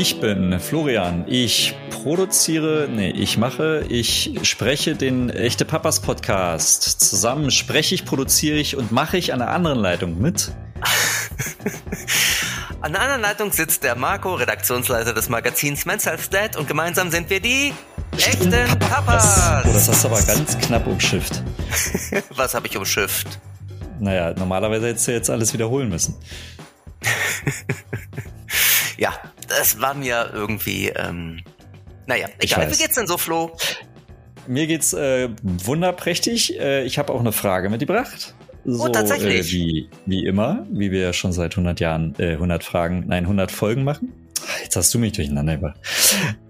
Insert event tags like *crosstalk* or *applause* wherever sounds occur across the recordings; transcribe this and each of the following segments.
Ich bin Florian. Ich produziere, nee, ich mache, ich spreche den Echte Papas Podcast. Zusammen spreche ich, produziere ich und mache ich an der anderen Leitung mit. *laughs* An der anderen Leitung sitzt der Marco, Redaktionsleiter des Magazins Men's Health Dad und gemeinsam sind wir die echten Papas. Oh, das hast du aber ganz knapp umschifft. *laughs* Was habe ich umschifft? Naja, normalerweise hättest du jetzt alles wiederholen müssen. *laughs* ja, das war mir irgendwie, ähm, naja, egal. Wie geht's denn so, Flo? Mir geht's äh, wunderprächtig. Äh, ich habe auch eine Frage mitgebracht. Oh, so, oh, tatsächlich. Äh, wie, wie immer, wie wir schon seit 100 Jahren äh, 100 Fragen, nein, 100 Folgen machen. Jetzt hast du mich durcheinander gebracht.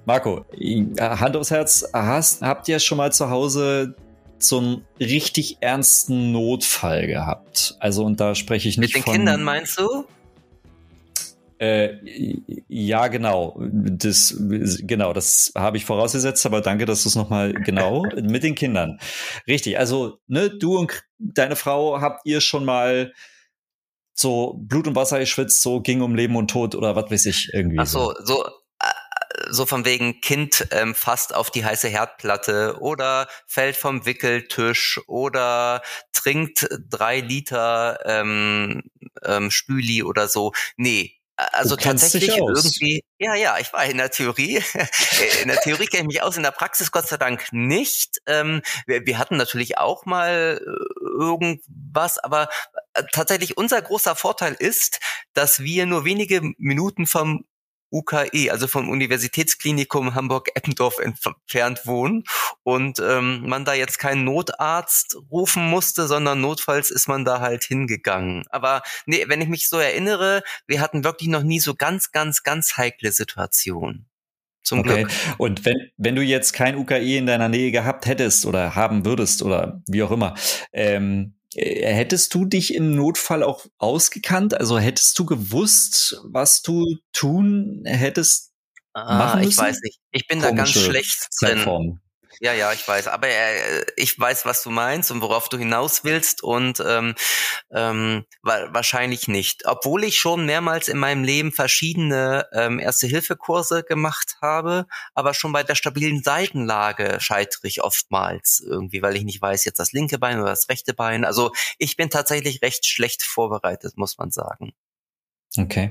Marco, äh, Hand aufs Herz, hast, habt ihr schon mal zu Hause so einen richtig ernsten Notfall gehabt? Also, und da spreche ich nicht Mit den von, Kindern, meinst du? Äh, ja, genau. Das, genau, das habe ich vorausgesetzt, aber danke, dass du es nochmal genau *laughs* mit den Kindern. Richtig. Also, ne, du und deine Frau habt ihr schon mal so Blut und Wasser geschwitzt, so ging um Leben und Tod oder was weiß ich irgendwie. Ach so, so, äh, so von wegen Kind ähm, fasst auf die heiße Herdplatte oder fällt vom Wickeltisch oder trinkt drei Liter ähm, ähm, Spüli oder so. Nee, also tatsächlich irgendwie, ja, ja, ich war in der Theorie, *laughs* in der Theorie kenne ich mich aus, in der Praxis Gott sei Dank nicht. Ähm, wir, wir, hatten natürlich auch mal äh, irgendwas, aber äh, tatsächlich unser großer Vorteil ist, dass wir nur wenige Minuten vom UKE, also vom Universitätsklinikum Hamburg-Eppendorf entfernt wohnen und ähm, man da jetzt keinen Notarzt rufen musste, sondern notfalls ist man da halt hingegangen. Aber nee, wenn ich mich so erinnere, wir hatten wirklich noch nie so ganz, ganz, ganz heikle Situationen. Zum okay. Glück. Und wenn, wenn du jetzt kein UKE in deiner Nähe gehabt hättest oder haben würdest oder wie auch immer, ähm, äh, hättest du dich im Notfall auch ausgekannt? Also hättest du gewusst, was du tun hättest? Ah, ich weiß nicht. Ich bin Komische da ganz schlecht drin. Zeitform. Ja, ja, ich weiß. Aber äh, ich weiß, was du meinst und worauf du hinaus willst und ähm, ähm, wa wahrscheinlich nicht. Obwohl ich schon mehrmals in meinem Leben verschiedene ähm, Erste-Hilfe-Kurse gemacht habe, aber schon bei der stabilen Seitenlage scheitere ich oftmals irgendwie, weil ich nicht weiß, jetzt das linke Bein oder das rechte Bein. Also ich bin tatsächlich recht schlecht vorbereitet, muss man sagen. Okay.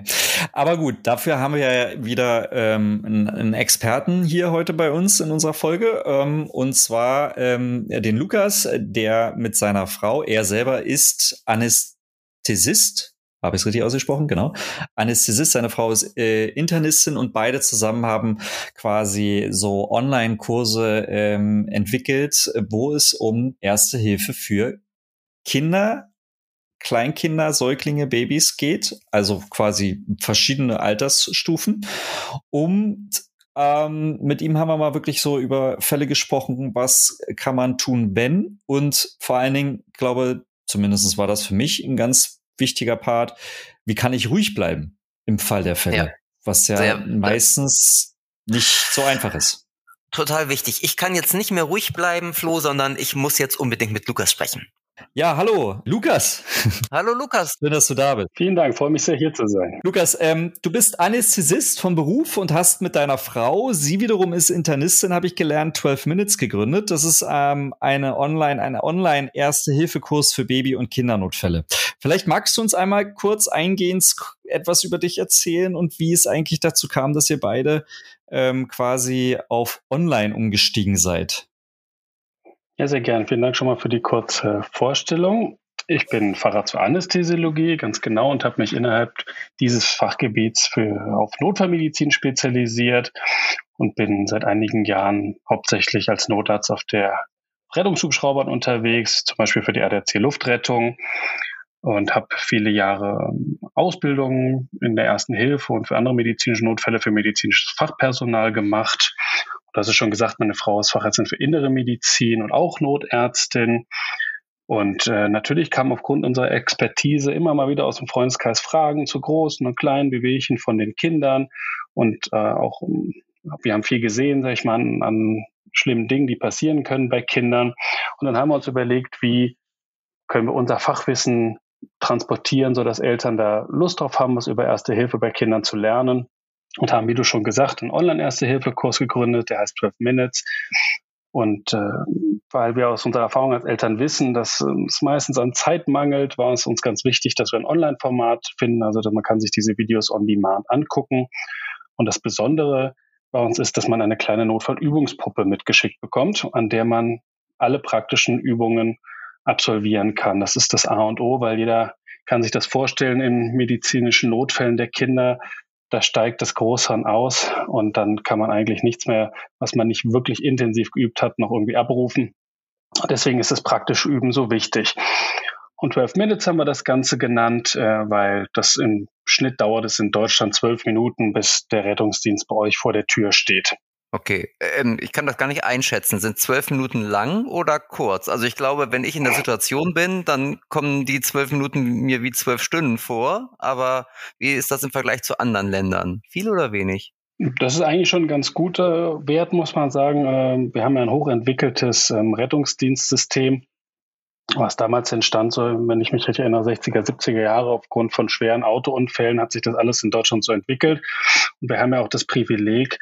Aber gut, dafür haben wir ja wieder ähm, einen, Experten hier heute bei uns in unserer Folge. Ähm, und zwar ähm, den Lukas, der mit seiner Frau, er selber ist Anästhesist. Habe ich es richtig ausgesprochen? Genau. Anästhesist, seine Frau ist äh, Internistin und beide zusammen haben quasi so Online-Kurse ähm, entwickelt, wo es um Erste Hilfe für Kinder Kleinkinder, Säuglinge, Babys geht, also quasi verschiedene Altersstufen. Und ähm, mit ihm haben wir mal wirklich so über Fälle gesprochen, was kann man tun, wenn. Und vor allen Dingen, glaube, zumindest war das für mich ein ganz wichtiger Part, wie kann ich ruhig bleiben im Fall der Fälle, ja. was ja Sehr, meistens nicht so einfach ist. Total wichtig. Ich kann jetzt nicht mehr ruhig bleiben, Flo, sondern ich muss jetzt unbedingt mit Lukas sprechen. Ja, hallo, Lukas. Hallo, Lukas. Schön, dass du da bist. Vielen Dank, freue mich sehr, hier zu sein. Lukas, ähm, du bist Anästhesist vom Beruf und hast mit deiner Frau, sie wiederum ist Internistin, habe ich gelernt, 12 Minutes gegründet. Das ist ähm, eine Online, eine Online-Erste-Hilfe-Kurs für Baby- und Kindernotfälle. Vielleicht magst du uns einmal kurz eingehend etwas über dich erzählen und wie es eigentlich dazu kam, dass ihr beide ähm, quasi auf Online umgestiegen seid. Ja, sehr gern. Vielen Dank schon mal für die kurze Vorstellung. Ich bin Facharzt für Anästhesiologie, ganz genau, und habe mich innerhalb dieses Fachgebiets für, auf Notfallmedizin spezialisiert und bin seit einigen Jahren hauptsächlich als Notarzt auf der Rettungshubschraubern unterwegs, zum Beispiel für die ADAC Luftrettung und habe viele Jahre Ausbildung in der ersten Hilfe und für andere medizinische Notfälle für medizinisches Fachpersonal gemacht Du hast es schon gesagt, meine Frau ist Fachärztin für innere Medizin und auch Notärztin. Und äh, natürlich kamen aufgrund unserer Expertise immer mal wieder aus dem Freundeskreis Fragen zu großen und kleinen Bewegchen von den Kindern. Und äh, auch wir haben viel gesehen, sag ich mal, an, an schlimmen Dingen, die passieren können bei Kindern. Und dann haben wir uns überlegt, wie können wir unser Fachwissen transportieren, sodass Eltern da Lust drauf haben, was über Erste Hilfe bei Kindern zu lernen. Und haben, wie du schon gesagt, einen Online-Erste-Hilfe-Kurs gegründet, der heißt 12 Minutes. Und äh, weil wir aus unserer Erfahrung als Eltern wissen, dass äh, es meistens an Zeit mangelt, war es uns ganz wichtig, dass wir ein Online-Format finden, also dass man kann sich diese Videos on Demand angucken. Und das Besondere bei uns ist, dass man eine kleine Notfallübungspuppe mitgeschickt bekommt, an der man alle praktischen Übungen absolvieren kann. Das ist das A und O, weil jeder kann sich das vorstellen in medizinischen Notfällen der Kinder. Da steigt das Großhirn aus und dann kann man eigentlich nichts mehr, was man nicht wirklich intensiv geübt hat, noch irgendwie abrufen. Deswegen ist das praktische Üben so wichtig. Und 12 Minutes haben wir das Ganze genannt, äh, weil das im Schnitt dauert es in Deutschland zwölf Minuten, bis der Rettungsdienst bei euch vor der Tür steht. Okay, ähm, ich kann das gar nicht einschätzen. Sind zwölf Minuten lang oder kurz? Also ich glaube, wenn ich in der Situation bin, dann kommen die zwölf Minuten mir wie zwölf Stunden vor. Aber wie ist das im Vergleich zu anderen Ländern? Viel oder wenig? Das ist eigentlich schon ein ganz guter Wert, muss man sagen. Ähm, wir haben ja ein hochentwickeltes ähm, Rettungsdienstsystem was damals entstand, so, wenn ich mich richtig erinnere, 60er, 70er Jahre, aufgrund von schweren Autounfällen hat sich das alles in Deutschland so entwickelt. Und wir haben ja auch das Privileg,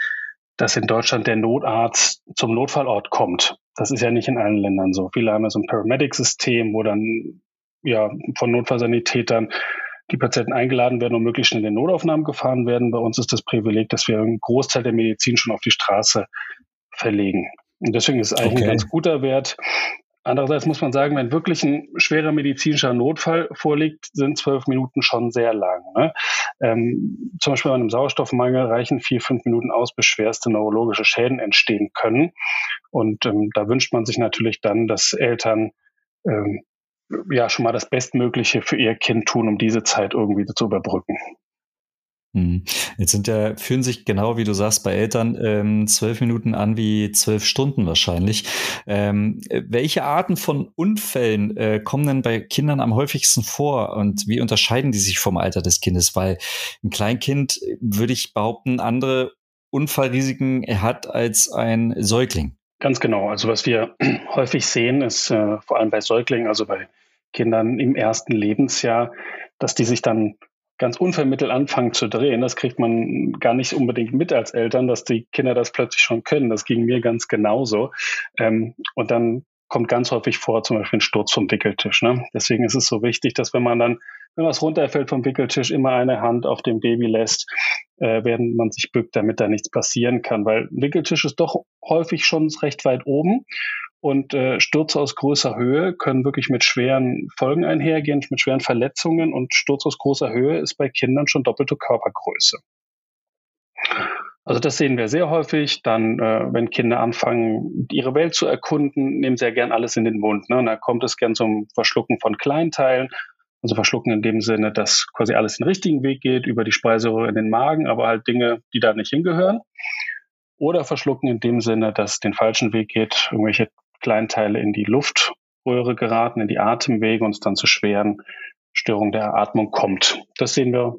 dass in Deutschland der Notarzt zum Notfallort kommt. Das ist ja nicht in allen Ländern so. Viele haben ja so ein Paramedic-System, wo dann ja von Notfallsanitätern die Patienten eingeladen werden und möglichst schnell in den Notaufnahmen gefahren werden. Bei uns ist das Privileg, dass wir einen Großteil der Medizin schon auf die Straße verlegen. Und deswegen ist es eigentlich okay. ein ganz guter Wert. Andererseits muss man sagen, wenn wirklich ein schwerer medizinischer Notfall vorliegt, sind zwölf Minuten schon sehr lang. Ne? Ähm, zum Beispiel bei einem Sauerstoffmangel reichen vier, fünf Minuten aus, bis schwerste neurologische Schäden entstehen können. Und ähm, da wünscht man sich natürlich dann, dass Eltern ähm, ja schon mal das Bestmögliche für ihr Kind tun, um diese Zeit irgendwie zu überbrücken. Hm. Jetzt sind ja, fühlen sich genau wie du sagst bei Eltern ähm, zwölf Minuten an wie zwölf Stunden wahrscheinlich. Ähm, welche Arten von Unfällen äh, kommen denn bei Kindern am häufigsten vor und wie unterscheiden die sich vom Alter des Kindes? Weil ein Kleinkind, würde ich behaupten, andere Unfallrisiken hat als ein Säugling. Ganz genau. Also was wir *clears throat* häufig sehen, ist äh, vor allem bei Säuglingen, also bei Kindern im ersten Lebensjahr, dass die sich dann ganz unvermittelt anfangen zu drehen. Das kriegt man gar nicht unbedingt mit als Eltern, dass die Kinder das plötzlich schon können. Das ging mir ganz genauso. Ähm, und dann kommt ganz häufig vor, zum Beispiel ein Sturz vom Wickeltisch. Ne? Deswegen ist es so wichtig, dass wenn man dann, wenn was runterfällt vom Wickeltisch, immer eine Hand auf dem Baby lässt, äh, während man sich bückt, damit da nichts passieren kann. Weil ein Wickeltisch ist doch häufig schon recht weit oben und äh, Stürze aus großer Höhe können wirklich mit schweren Folgen einhergehen, mit schweren Verletzungen. Und Sturz aus großer Höhe ist bei Kindern schon doppelte Körpergröße. Also das sehen wir sehr häufig. Dann, äh, wenn Kinder anfangen, ihre Welt zu erkunden, nehmen sie ja gern alles in den Mund. Ne? Und da kommt es gern zum Verschlucken von Kleinteilen. Also verschlucken in dem Sinne, dass quasi alles den richtigen Weg geht, über die Speiseröhre in den Magen, aber halt Dinge, die da nicht hingehören. Oder verschlucken in dem Sinne, dass den falschen Weg geht, irgendwelche Kleinteile in die Luftröhre geraten, in die Atemwege und es dann zu schweren Störungen der Atmung kommt. Das sehen wir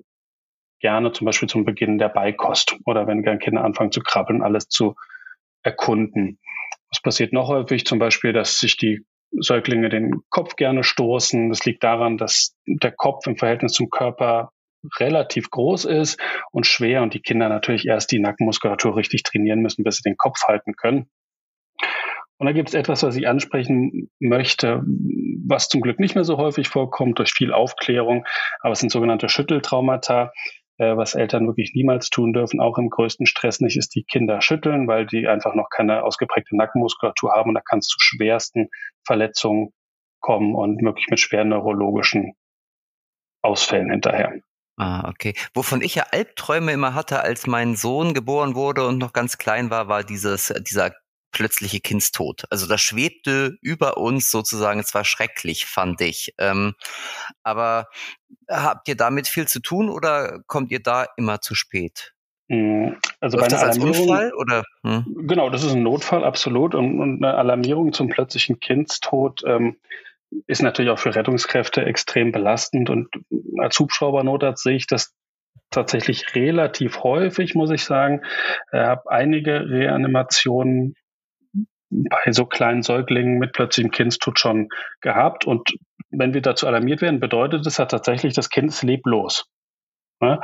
gerne zum Beispiel zum Beginn der Beikost oder wenn Kinder anfangen zu krabbeln, alles zu erkunden. Was passiert noch häufig? Zum Beispiel, dass sich die Säuglinge den Kopf gerne stoßen. Das liegt daran, dass der Kopf im Verhältnis zum Körper relativ groß ist und schwer und die Kinder natürlich erst die Nackenmuskulatur richtig trainieren müssen, bis sie den Kopf halten können. Und da gibt es etwas, was ich ansprechen möchte, was zum Glück nicht mehr so häufig vorkommt durch viel Aufklärung, aber es sind sogenannte Schütteltraumata, äh, was Eltern wirklich niemals tun dürfen, auch im größten Stress nicht, ist die Kinder schütteln, weil die einfach noch keine ausgeprägte Nackenmuskulatur haben und da kann es zu schwersten Verletzungen kommen und wirklich mit schweren neurologischen Ausfällen hinterher. Ah, okay. Wovon ich ja Albträume immer hatte, als mein Sohn geboren wurde und noch ganz klein war, war dieses, dieser plötzliche Kindstod. Also das schwebte über uns sozusagen, es war schrecklich, fand ich. Ähm, aber habt ihr damit viel zu tun oder kommt ihr da immer zu spät? Hm, also Läuft bei einer Alarmierung, Notfall, oder? Hm? Genau, das ist ein Notfall, absolut. Und, und eine Alarmierung zum plötzlichen Kindstod ähm, ist natürlich auch für Rettungskräfte extrem belastend. Und als Hubschraubernotarzt sehe ich das tatsächlich relativ häufig, muss ich sagen. Ich habe einige Reanimationen bei so kleinen Säuglingen mit plötzlichem Kindstod schon gehabt. Und wenn wir dazu alarmiert werden, bedeutet es ja tatsächlich, das Kind ist leblos. Ne?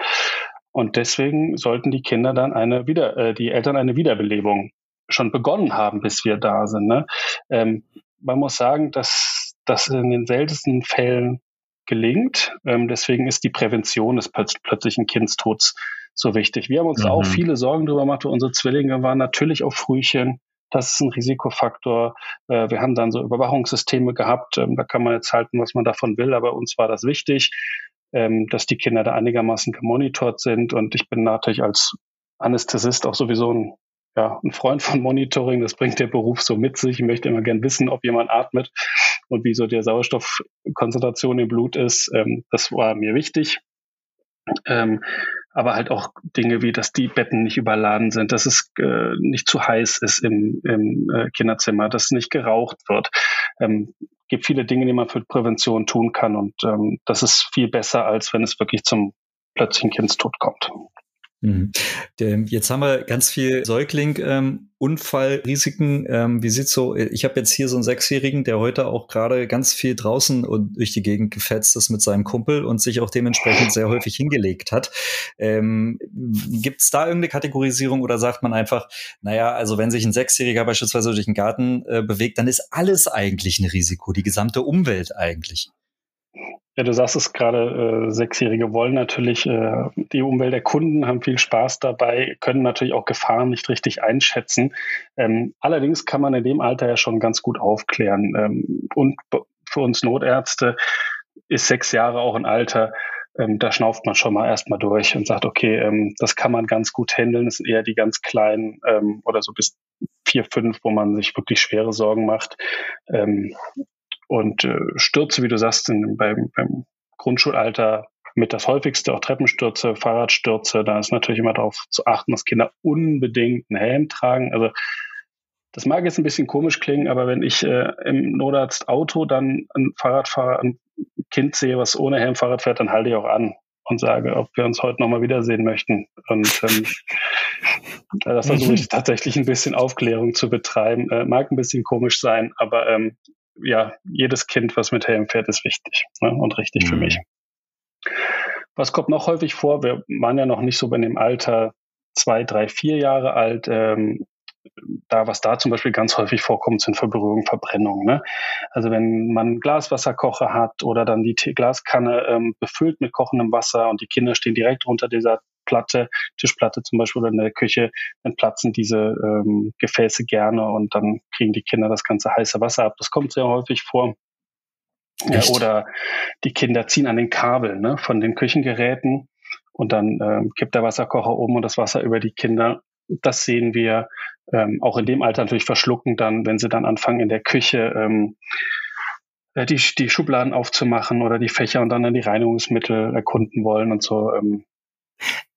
Und deswegen sollten die Kinder dann eine wieder, äh, die Eltern eine Wiederbelebung schon begonnen haben, bis wir da sind. Ne? Ähm, man muss sagen, dass das in den seltensten Fällen gelingt. Ähm, deswegen ist die Prävention des plötz plötzlichen Kindstods so wichtig. Wir haben uns mhm. auch viele Sorgen darüber gemacht. Unsere Zwillinge waren natürlich auf Frühchen. Das ist ein Risikofaktor. Äh, wir haben dann so Überwachungssysteme gehabt. Ähm, da kann man jetzt halten, was man davon will, aber uns war das wichtig, ähm, dass die Kinder da einigermaßen gemonitort sind. Und ich bin natürlich als Anästhesist auch sowieso ein ja, ein Freund von Monitoring, das bringt der Beruf so mit sich. Ich möchte immer gern wissen, ob jemand atmet und wie so der Sauerstoffkonzentration im Blut ist. Ähm, das war mir wichtig. Ähm, aber halt auch Dinge wie, dass die Betten nicht überladen sind, dass es äh, nicht zu heiß ist im, im äh, Kinderzimmer, dass nicht geraucht wird. Ähm, gibt viele Dinge, die man für Prävention tun kann und ähm, das ist viel besser, als wenn es wirklich zum plötzlichen Kindstod kommt. Mhm. Jetzt haben wir ganz viel Säugling, ähm. Ähm, wie sieht's so? Ich habe jetzt hier so einen Sechsjährigen, der heute auch gerade ganz viel draußen und durch die Gegend gefetzt ist mit seinem Kumpel und sich auch dementsprechend sehr häufig hingelegt hat. Ähm, Gibt da irgendeine Kategorisierung oder sagt man einfach, naja, also wenn sich ein Sechsjähriger beispielsweise durch den Garten äh, bewegt, dann ist alles eigentlich ein Risiko, die gesamte Umwelt eigentlich. Ja, du sagst es gerade, äh, Sechsjährige wollen natürlich äh, die Umwelt erkunden, haben viel Spaß dabei, können natürlich auch Gefahren nicht richtig einschätzen. Ähm, allerdings kann man in dem Alter ja schon ganz gut aufklären. Ähm, und für uns Notärzte ist sechs Jahre auch ein Alter, ähm, da schnauft man schon mal erstmal durch und sagt, okay, ähm, das kann man ganz gut handeln. Das sind eher die ganz kleinen ähm, oder so bis vier, fünf, wo man sich wirklich schwere Sorgen macht. Und äh, Stürze, wie du sagst, in, beim, beim Grundschulalter mit das häufigste, auch Treppenstürze, Fahrradstürze, da ist natürlich immer darauf zu achten, dass Kinder unbedingt einen Helm tragen. Also das mag jetzt ein bisschen komisch klingen, aber wenn ich äh, im Notarzt Auto dann ein Fahrradfahrer, ein Kind sehe, was ohne Helm Fahrrad fährt, dann halte ich auch an und sage, ob wir uns heute nochmal wiedersehen möchten. Und ähm, da versuche ich *laughs* tatsächlich ein bisschen Aufklärung zu betreiben. Äh, mag ein bisschen komisch sein, aber ähm, ja, jedes Kind, was mit Helm fährt, ist wichtig ne, und richtig mhm. für mich. Was kommt noch häufig vor? Wir waren ja noch nicht so bei dem Alter zwei, drei, vier Jahre alt. Ähm, da, was da zum Beispiel ganz häufig vorkommt, sind Verberührungen, Verbrennungen. Ne? Also wenn man Glaswasserkocher hat oder dann die Glaskanne ähm, befüllt mit kochendem Wasser und die Kinder stehen direkt unter dieser Platte, Tischplatte zum Beispiel oder in der Küche, dann platzen diese ähm, Gefäße gerne und dann kriegen die Kinder das ganze heiße Wasser ab. Das kommt sehr häufig vor. Ja, oder die Kinder ziehen an den Kabeln ne, von den Küchengeräten und dann ähm, kippt der Wasserkocher oben und das Wasser über die Kinder. Das sehen wir ähm, auch in dem Alter natürlich verschlucken dann, wenn sie dann anfangen in der Küche ähm, äh, die, die Schubladen aufzumachen oder die Fächer und dann dann die Reinigungsmittel erkunden wollen und so. Ähm,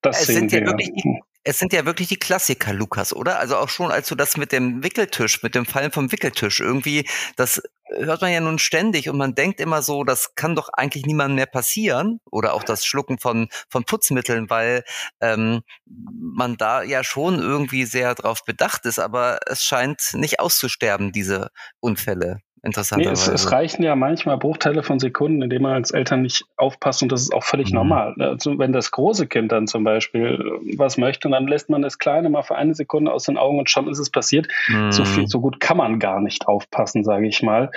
das es sind ja wirklich die, es sind ja wirklich die Klassiker, Lukas, oder? Also auch schon, als du das mit dem Wickeltisch, mit dem Fallen vom Wickeltisch irgendwie, das hört man ja nun ständig und man denkt immer so, das kann doch eigentlich niemandem mehr passieren oder auch das Schlucken von von Putzmitteln, weil ähm, man da ja schon irgendwie sehr drauf bedacht ist, aber es scheint nicht auszusterben diese Unfälle. Interessanterweise. Nee, es, es, reichen ja manchmal Bruchteile von Sekunden, in denen man als Eltern nicht aufpasst und das ist auch völlig mhm. normal. Also wenn das große Kind dann zum Beispiel was möchte, dann lässt man das Kleine mal für eine Sekunde aus den Augen und schon ist es passiert. Mhm. So viel, so gut kann man gar nicht aufpassen, sage ich mal.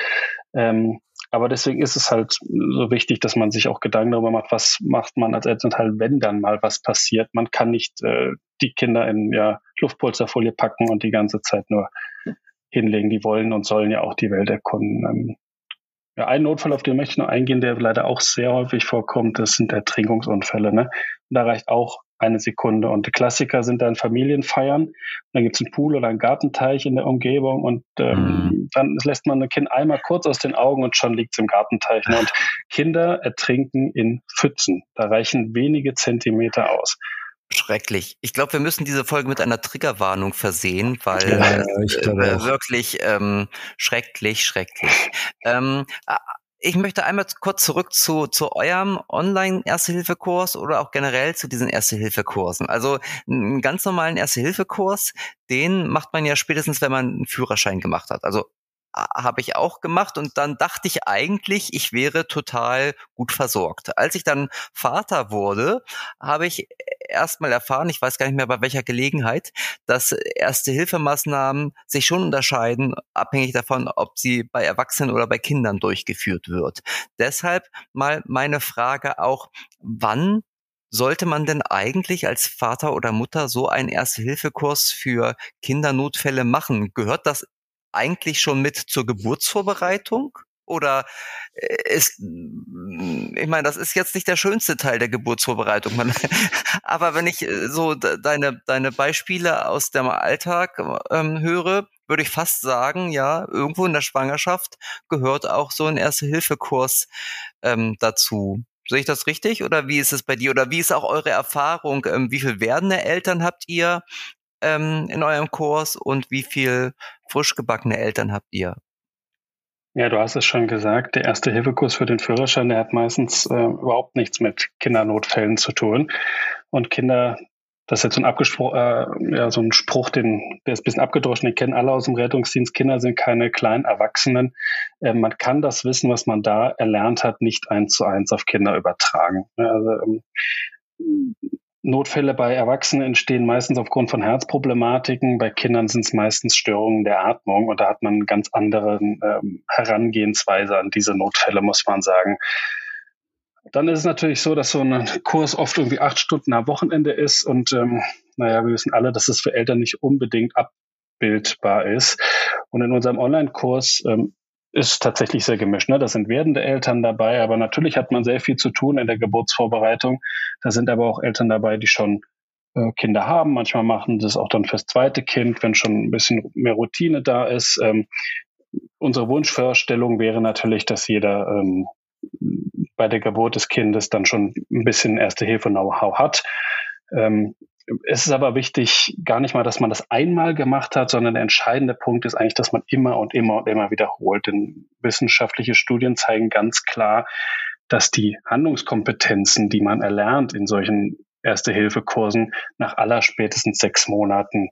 Ähm, aber deswegen ist es halt so wichtig, dass man sich auch Gedanken darüber macht, was macht man als Elternteil, wenn dann mal was passiert. Man kann nicht äh, die Kinder in ja, Luftpolsterfolie packen und die ganze Zeit nur hinlegen. Die wollen und sollen ja auch die Welt erkunden. Ähm, ja, ein Notfall, auf den möchte ich noch eingehen, der leider auch sehr häufig vorkommt, das sind Ertrinkungsunfälle. Ne? Und da reicht auch eine Sekunde. Und die Klassiker sind dann Familienfeiern. Dann gibt es einen Pool oder einen Gartenteich in der Umgebung und ähm, mhm. dann lässt man ein Kind einmal kurz aus den Augen und schon liegt es im Gartenteich. Ne? Und Kinder ertrinken in Pfützen. Da reichen wenige Zentimeter aus. Schrecklich. Ich glaube, wir müssen diese Folge mit einer Triggerwarnung versehen, weil ja, äh, wirklich ähm, schrecklich, schrecklich. Ähm, ich möchte einmal kurz zurück zu, zu eurem Online-Erste-Hilfe-Kurs oder auch generell zu diesen Erste-Hilfe-Kursen. Also einen ganz normalen Erste-Hilfe-Kurs, den macht man ja spätestens, wenn man einen Führerschein gemacht hat. Also habe ich auch gemacht und dann dachte ich eigentlich, ich wäre total gut versorgt. Als ich dann Vater wurde, habe ich erstmal erfahren, ich weiß gar nicht mehr bei welcher Gelegenheit, dass erste Hilfemaßnahmen sich schon unterscheiden, abhängig davon, ob sie bei Erwachsenen oder bei Kindern durchgeführt wird. Deshalb mal meine Frage auch, wann sollte man denn eigentlich als Vater oder Mutter so einen Erste-Hilfe-Kurs für Kindernotfälle machen? Gehört das eigentlich schon mit zur Geburtsvorbereitung? Oder äh, ist, ich meine, das ist jetzt nicht der schönste Teil der Geburtsvorbereitung. *laughs* aber wenn ich äh, so deine, deine Beispiele aus dem Alltag ähm, höre, würde ich fast sagen, ja, irgendwo in der Schwangerschaft gehört auch so ein Erste-Hilfe-Kurs ähm, dazu. Sehe ich das richtig? Oder wie ist es bei dir? Oder wie ist auch eure Erfahrung? Ähm, wie viel werdende Eltern habt ihr ähm, in eurem Kurs und wie viel frisch gebackene Eltern habt ihr? Ja, du hast es schon gesagt, der erste Hilfekurs für den Führerschein, der hat meistens äh, überhaupt nichts mit Kindernotfällen zu tun. Und Kinder das ist jetzt so ein, Abgespro äh, ja, so ein Spruch, den, der ist ein bisschen abgedroschen, den kennen alle aus dem Rettungsdienst. Kinder sind keine kleinen Erwachsenen. Äh, man kann das Wissen, was man da erlernt hat, nicht eins zu eins auf Kinder übertragen. Also, ähm, Notfälle bei Erwachsenen entstehen meistens aufgrund von Herzproblematiken. Bei Kindern sind es meistens Störungen der Atmung und da hat man eine ganz andere ähm, Herangehensweise an diese Notfälle, muss man sagen. Dann ist es natürlich so, dass so ein Kurs oft irgendwie acht Stunden am Wochenende ist und ähm, naja, wir wissen alle, dass es für Eltern nicht unbedingt abbildbar ist. Und in unserem Online-Kurs ähm, ist tatsächlich sehr gemischt. Ne? Da sind werdende Eltern dabei, aber natürlich hat man sehr viel zu tun in der Geburtsvorbereitung. Da sind aber auch Eltern dabei, die schon äh, Kinder haben. Manchmal machen das auch dann fürs zweite Kind, wenn schon ein bisschen mehr Routine da ist. Ähm, unsere Wunschvorstellung wäre natürlich, dass jeder ähm, bei der Geburt des Kindes dann schon ein bisschen Erste-Hilfe-Know-how hat. Ähm, es ist aber wichtig, gar nicht mal, dass man das einmal gemacht hat, sondern der entscheidende Punkt ist eigentlich, dass man immer und immer und immer wiederholt. Denn wissenschaftliche Studien zeigen ganz klar, dass die Handlungskompetenzen, die man erlernt in solchen Erste-Hilfe-Kursen, nach aller spätestens sechs Monaten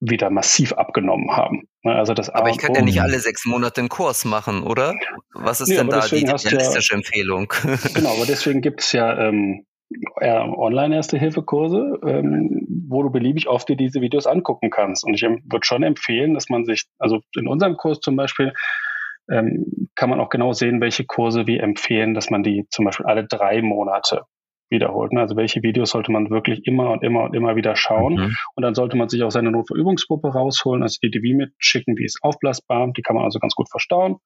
wieder massiv abgenommen haben. Ne, also das aber ich kann ja nicht alle sechs Monate einen Kurs machen, oder? Was ist nee, denn da die realistische ja, Empfehlung? Genau, aber deswegen gibt es ja ähm, Online-Erste-Hilfe-Kurse, ähm, wo du beliebig oft dir diese Videos angucken kannst. Und ich würde schon empfehlen, dass man sich, also in unserem Kurs zum Beispiel, ähm, kann man auch genau sehen, welche Kurse wir empfehlen, dass man die zum Beispiel alle drei Monate wiederholt. Ne? Also welche Videos sollte man wirklich immer und immer und immer wieder schauen. Mhm. Und dann sollte man sich auch seine Notverübungsgruppe rausholen, also die DV mitschicken, die ist aufblasbar, die kann man also ganz gut verstauen.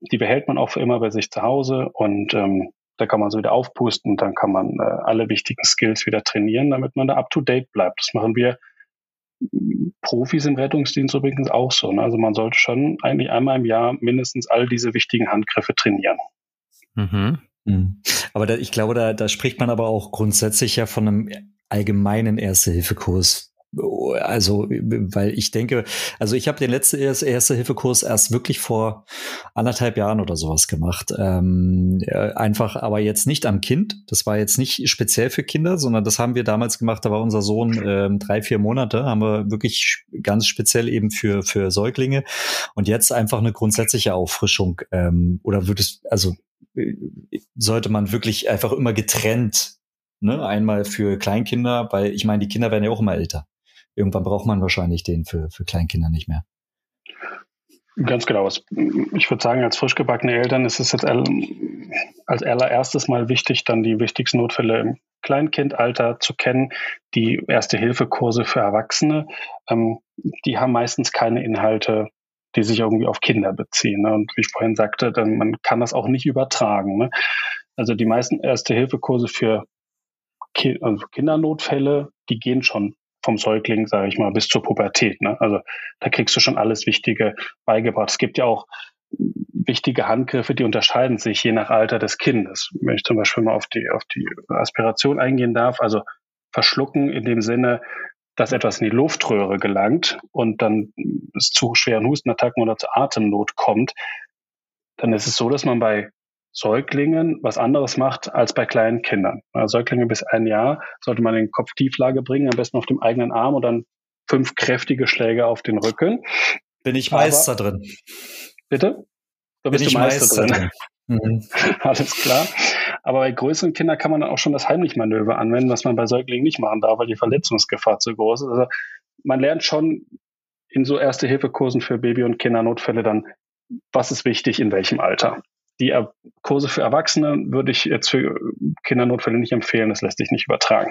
Die behält man auch für immer bei sich zu Hause und ähm, da kann man so wieder aufpusten und dann kann man äh, alle wichtigen Skills wieder trainieren, damit man da up to date bleibt. Das machen wir Profis im Rettungsdienst übrigens auch so. Ne? Also man sollte schon eigentlich einmal im Jahr mindestens all diese wichtigen Handgriffe trainieren. Mhm. Mhm. Aber da, ich glaube, da, da spricht man aber auch grundsätzlich ja von einem allgemeinen Erste-Hilfe-Kurs. Also, weil ich denke, also ich habe den letzten Erste-Hilfe-Kurs erst wirklich vor anderthalb Jahren oder sowas gemacht. Ähm, einfach, aber jetzt nicht am Kind. Das war jetzt nicht speziell für Kinder, sondern das haben wir damals gemacht. Da war unser Sohn ähm, drei, vier Monate, haben wir wirklich ganz speziell eben für, für Säuglinge. Und jetzt einfach eine grundsätzliche Auffrischung. Ähm, oder würdest, also sollte man wirklich einfach immer getrennt, ne, einmal für Kleinkinder, weil ich meine, die Kinder werden ja auch immer älter. Irgendwann braucht man wahrscheinlich den für, für Kleinkinder nicht mehr. Ganz genau. Ich würde sagen, als frisch gebackene Eltern ist es jetzt als allererstes mal wichtig, dann die wichtigsten Notfälle im Kleinkindalter zu kennen. Die Erste-Hilfe-Kurse für Erwachsene, ähm, die haben meistens keine Inhalte die sich irgendwie auf Kinder beziehen. Ne? Und wie ich vorhin sagte, dann, man kann das auch nicht übertragen. Ne? Also die meisten Erste-Hilfe-Kurse für also Kindernotfälle, die gehen schon vom Säugling, sage ich mal, bis zur Pubertät. Ne? Also da kriegst du schon alles Wichtige beigebracht. Es gibt ja auch wichtige Handgriffe, die unterscheiden sich je nach Alter des Kindes. Wenn ich zum Beispiel mal auf die, auf die Aspiration eingehen darf, also verschlucken in dem Sinne, dass etwas in die Luftröhre gelangt und dann es zu schweren Hustenattacken oder zu Atemnot kommt, dann ist es so, dass man bei Säuglingen was anderes macht als bei kleinen Kindern. Säuglinge bis ein Jahr sollte man den Kopf Tieflage bringen, am besten auf dem eigenen Arm und dann fünf kräftige Schläge auf den Rücken. Bin ich Meister Aber, drin. Bitte? Da bist Bin du Meister, Meister drin. drin. Mhm. *laughs* Alles klar. Aber bei größeren Kindern kann man dann auch schon das Heimlichmanöver anwenden, was man bei Säuglingen nicht machen darf, weil die Verletzungsgefahr zu groß ist. Also man lernt schon in so Erste-Hilfe-Kursen für Baby- und Kindernotfälle dann, was ist wichtig in welchem Alter. Die Kurse für Erwachsene würde ich jetzt für Kindernotfälle nicht empfehlen, das lässt sich nicht übertragen.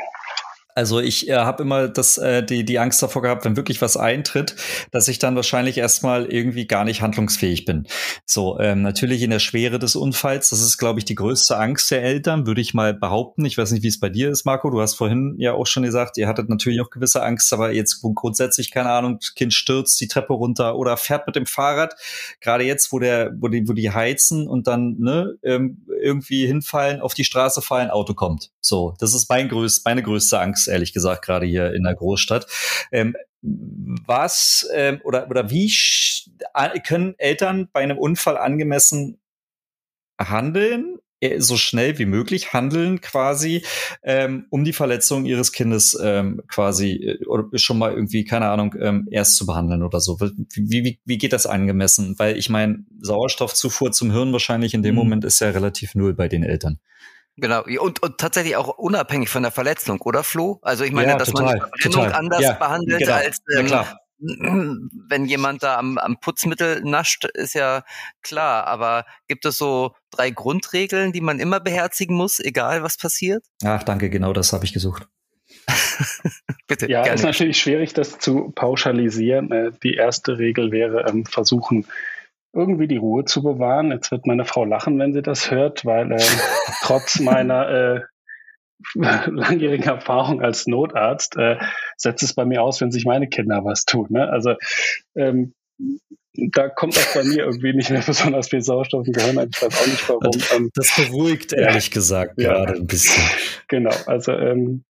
Also ich äh, habe immer das, äh, die, die Angst davor gehabt, wenn wirklich was eintritt, dass ich dann wahrscheinlich erstmal irgendwie gar nicht handlungsfähig bin. So, ähm, natürlich in der Schwere des Unfalls, das ist, glaube ich, die größte Angst der Eltern, würde ich mal behaupten. Ich weiß nicht, wie es bei dir ist, Marco. Du hast vorhin ja auch schon gesagt, ihr hattet natürlich auch gewisse Angst, aber jetzt grundsätzlich, keine Ahnung, Kind stürzt die Treppe runter oder fährt mit dem Fahrrad. Gerade jetzt, wo der, wo die, wo die heizen und dann ne, ähm, irgendwie hinfallen, auf die Straße fallen, Auto kommt. So, das ist mein größt, meine größte Angst ehrlich gesagt, gerade hier in der Großstadt. Ähm, was ähm, oder, oder wie können Eltern bei einem Unfall angemessen handeln? Äh, so schnell wie möglich handeln quasi, ähm, um die Verletzung ihres Kindes ähm, quasi äh, oder schon mal irgendwie, keine Ahnung, ähm, erst zu behandeln oder so. Wie, wie, wie geht das angemessen? Weil ich meine, Sauerstoffzufuhr zum Hirn wahrscheinlich in dem mhm. Moment ist ja relativ null bei den Eltern. Genau, und, und tatsächlich auch unabhängig von der Verletzung, oder Flo? Also ich meine, ja, dass total, man die Verbrennung anders ja, behandelt genau. als ähm, ja, *clears throat* wenn jemand da am, am Putzmittel nascht, ist ja klar. Aber gibt es so drei Grundregeln, die man immer beherzigen muss, egal was passiert? Ach, danke, genau das habe ich gesucht. *laughs* Bitte. Ja, gerne. ist natürlich schwierig, das zu pauschalisieren. Äh, die erste Regel wäre ähm, versuchen, irgendwie die Ruhe zu bewahren. Jetzt wird meine Frau lachen, wenn sie das hört, weil äh, *laughs* trotz meiner äh, langjährigen Erfahrung als Notarzt äh, setzt es bei mir aus, wenn sich meine Kinder was tun. Ne? Also ähm, da kommt auch bei mir irgendwie nicht mehr besonders viel Sauerstoff im Gehirn ein. Ich weiß auch nicht warum. Ähm, das beruhigt ehrlich gesagt ja, gerade ein bisschen. Genau, also ähm,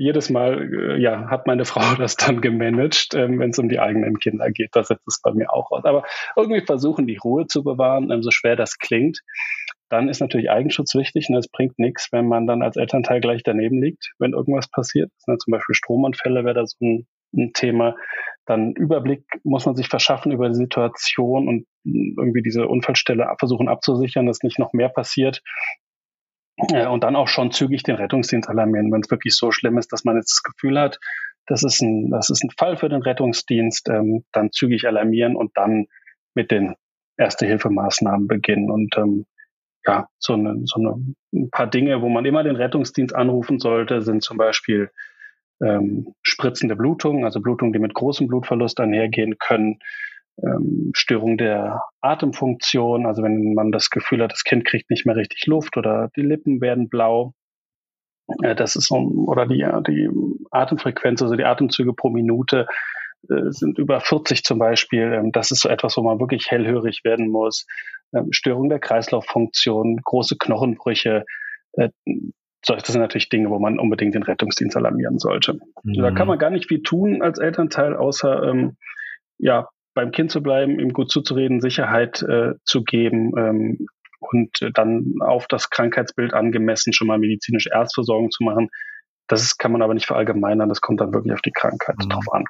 jedes Mal äh, ja, hat meine *laughs* Frau das dann gemanagt, ähm, wenn es um die eigenen Kinder geht. Da setzt es bei mir auch aus. Aber irgendwie versuchen, die Ruhe zu bewahren, ähm, so schwer das klingt. Dann ist natürlich Eigenschutz wichtig. Und es bringt nichts, wenn man dann als Elternteil gleich daneben liegt, wenn irgendwas passiert. Ne, zum Beispiel Stromanfälle wäre da so ein, ein Thema. Dann Überblick muss man sich verschaffen über die Situation und irgendwie diese Unfallstelle versuchen abzusichern, dass nicht noch mehr passiert. Äh, und dann auch schon zügig den Rettungsdienst alarmieren, wenn es wirklich so schlimm ist, dass man jetzt das Gefühl hat, das ist ein, das ist ein Fall für den Rettungsdienst, ähm, dann zügig alarmieren und dann mit den Erste-Hilfemaßnahmen beginnen. Und ähm, ja, so, eine, so eine, ein paar Dinge, wo man immer den Rettungsdienst anrufen sollte, sind zum Beispiel ähm, spritzende Blutungen, also Blutungen, die mit großem Blutverlust einhergehen können, ähm, Störung der Atemfunktion, also wenn man das Gefühl hat, das Kind kriegt nicht mehr richtig Luft oder die Lippen werden blau. Äh, das ist so, oder die, die Atemfrequenz, also die Atemzüge pro Minute äh, sind über 40 zum Beispiel. Ähm, das ist so etwas, wo man wirklich hellhörig werden muss. Ähm, Störung der Kreislauffunktion, große Knochenbrüche. Äh, das sind natürlich Dinge, wo man unbedingt den Rettungsdienst alarmieren sollte. Mhm. Da kann man gar nicht viel tun als Elternteil, außer ähm, ja, beim Kind zu bleiben, ihm gut zuzureden, Sicherheit äh, zu geben ähm, und äh, dann auf das Krankheitsbild angemessen schon mal medizinische Erstversorgung zu machen. Das kann man aber nicht verallgemeinern, das kommt dann wirklich auf die Krankheit mhm. drauf an.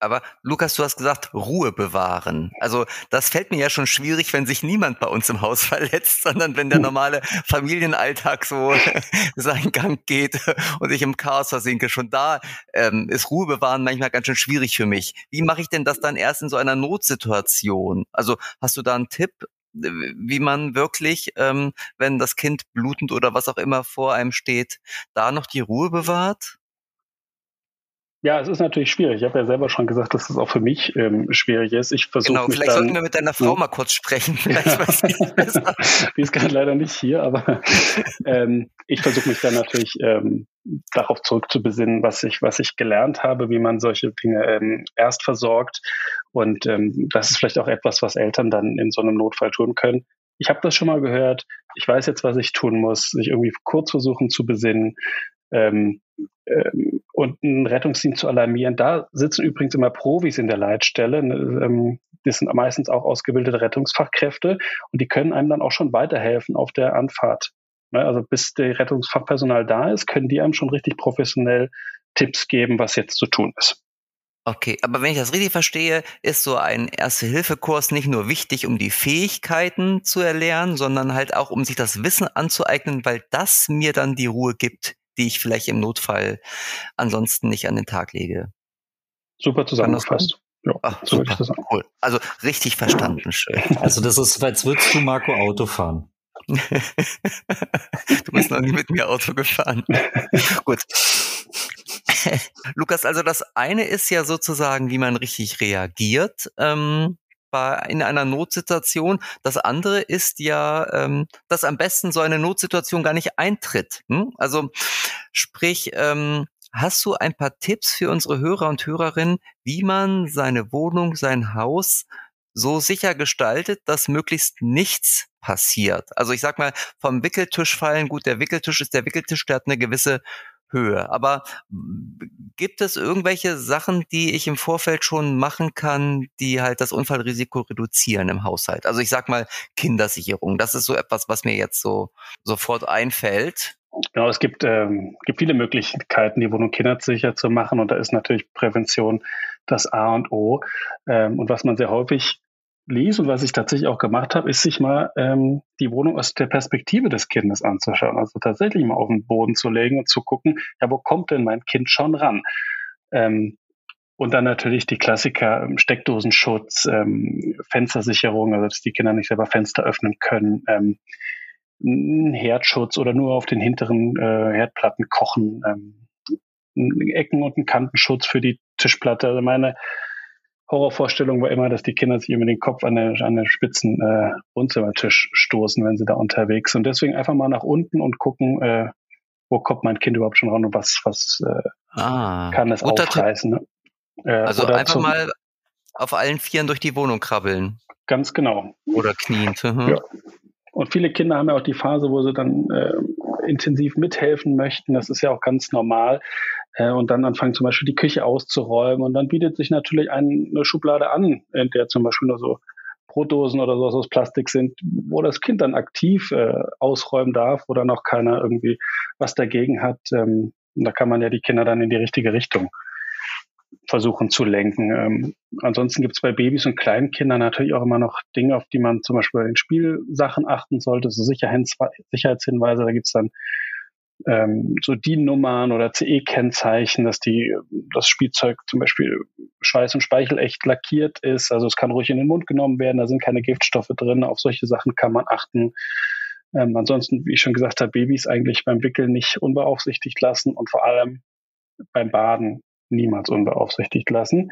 Aber Lukas, du hast gesagt, Ruhe bewahren. Also das fällt mir ja schon schwierig, wenn sich niemand bei uns im Haus *laughs* verletzt, sondern wenn der normale Familienalltag so *laughs* seinen Gang geht und ich im Chaos versinke. Schon da ähm, ist Ruhe bewahren manchmal ganz schön schwierig für mich. Wie mache ich denn das dann erst in so einer Notsituation? Also hast du da einen Tipp, wie man wirklich, ähm, wenn das Kind blutend oder was auch immer vor einem steht, da noch die Ruhe bewahrt? Ja, es ist natürlich schwierig. Ich habe ja selber schon gesagt, dass es das auch für mich ähm, schwierig ist. Ich versuche genau, vielleicht dann, sollten wir mit deiner Frau mal kurz sprechen. *laughs* Vielleicht weiß ich besser. *laughs* Die ist gerade leider nicht hier, aber ähm, ich versuche mich dann natürlich ähm, darauf zurückzubesinnen, was ich, was ich gelernt habe, wie man solche Dinge ähm, erst versorgt. Und ähm, das ist vielleicht auch etwas, was Eltern dann in so einem Notfall tun können. Ich habe das schon mal gehört. Ich weiß jetzt, was ich tun muss. Sich irgendwie kurz versuchen zu besinnen. Ähm, ähm, und einen Rettungsdienst zu alarmieren. Da sitzen übrigens immer Profis in der Leitstelle. Ne, ähm, das sind meistens auch ausgebildete Rettungsfachkräfte und die können einem dann auch schon weiterhelfen auf der Anfahrt. Ne, also bis der Rettungsfachpersonal da ist, können die einem schon richtig professionell Tipps geben, was jetzt zu tun ist. Okay, aber wenn ich das richtig verstehe, ist so ein Erste-Hilfe-Kurs nicht nur wichtig, um die Fähigkeiten zu erlernen, sondern halt auch, um sich das Wissen anzueignen, weil das mir dann die Ruhe gibt, die ich vielleicht im Notfall ansonsten nicht an den Tag lege. Super zusammengefasst. Ja, Ach, so super, cool. Also richtig verstanden, schön. Also das ist, als würdest du Marco Auto fahren. *laughs* du bist noch nie mit mir Auto gefahren. *laughs* Gut. *laughs* Lukas, also das eine ist ja sozusagen, wie man richtig reagiert ähm, bei, in einer Notsituation. Das andere ist ja, ähm, dass am besten so eine Notsituation gar nicht eintritt. Hm? Also sprich, ähm, hast du ein paar Tipps für unsere Hörer und Hörerinnen, wie man seine Wohnung, sein Haus so sicher gestaltet, dass möglichst nichts passiert. Also ich sag mal, vom Wickeltisch fallen, gut, der Wickeltisch ist der Wickeltisch, der hat eine gewisse Höhe. Aber gibt es irgendwelche Sachen, die ich im Vorfeld schon machen kann, die halt das Unfallrisiko reduzieren im Haushalt? Also ich sag mal Kindersicherung. Das ist so etwas, was mir jetzt so sofort einfällt. Genau, es gibt, ähm, gibt viele Möglichkeiten, die Wohnung kindersicher zu machen. Und da ist natürlich Prävention das A und O. Ähm, und was man sehr häufig liest und was ich tatsächlich auch gemacht habe, ist sich mal ähm, die Wohnung aus der Perspektive des Kindes anzuschauen. Also tatsächlich mal auf den Boden zu legen und zu gucken, ja, wo kommt denn mein Kind schon ran? Ähm, und dann natürlich die Klassiker, ähm, Steckdosenschutz, ähm, Fenstersicherung, also dass die Kinder nicht selber Fenster öffnen können, ähm, Herdschutz oder nur auf den hinteren äh, Herdplatten kochen, ähm, Ecken- und einen Kantenschutz für die Tischplatte. Also meine Horrorvorstellung war immer, dass die Kinder sich immer den Kopf an der, an der spitzen äh, Wohnzimmertisch stoßen, wenn sie da unterwegs sind. Deswegen einfach mal nach unten und gucken, äh, wo kommt mein Kind überhaupt schon ran und was, was äh, ah, kann es aufreißen. Ne? Äh, also einfach zum, mal auf allen Vieren durch die Wohnung krabbeln. Ganz genau. Oder kniend. Mhm. Ja. Und viele Kinder haben ja auch die Phase, wo sie dann äh, intensiv mithelfen möchten. Das ist ja auch ganz normal. Äh, und dann anfangen zum Beispiel die Küche auszuräumen. Und dann bietet sich natürlich eine Schublade an, in der zum Beispiel nur so Brotdosen oder sowas aus Plastik sind, wo das Kind dann aktiv äh, ausräumen darf, wo dann auch keiner irgendwie was dagegen hat. Ähm, und da kann man ja die Kinder dann in die richtige Richtung versuchen zu lenken. Ähm, ansonsten gibt es bei Babys und Kleinkindern natürlich auch immer noch Dinge, auf die man zum Beispiel bei den Spielsachen achten sollte, so Sicherheitshinweise. Da gibt es dann ähm, so DIN-Nummern oder CE-Kennzeichen, dass die das Spielzeug zum Beispiel Schweiß und Speichel echt lackiert ist. Also es kann ruhig in den Mund genommen werden, da sind keine Giftstoffe drin. Auf solche Sachen kann man achten. Ähm, ansonsten, wie ich schon gesagt habe, Babys eigentlich beim Wickeln nicht unbeaufsichtigt lassen und vor allem beim Baden niemals unbeaufsichtigt lassen.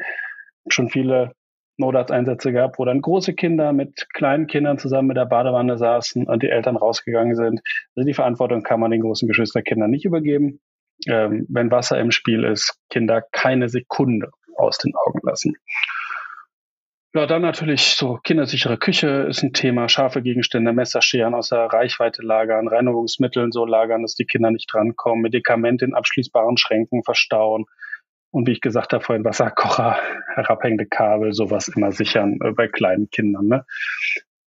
Schon viele Notarzteinsätze gehabt, wo dann große Kinder mit kleinen Kindern zusammen mit der Badewanne saßen und die Eltern rausgegangen sind. Also die Verantwortung kann man den großen Geschwisterkindern nicht übergeben. Ähm, wenn Wasser im Spiel ist, Kinder keine Sekunde aus den Augen lassen. Ja, dann natürlich so kindersichere Küche ist ein Thema, scharfe Gegenstände, Messerscheren außer Reichweite lagern, Reinigungsmittel so lagern, dass die Kinder nicht drankommen, Medikamente in abschließbaren Schränken verstauen, und wie ich gesagt habe, vorhin Wasserkocher, herabhängende Kabel, sowas immer sichern äh, bei kleinen Kindern. Ne?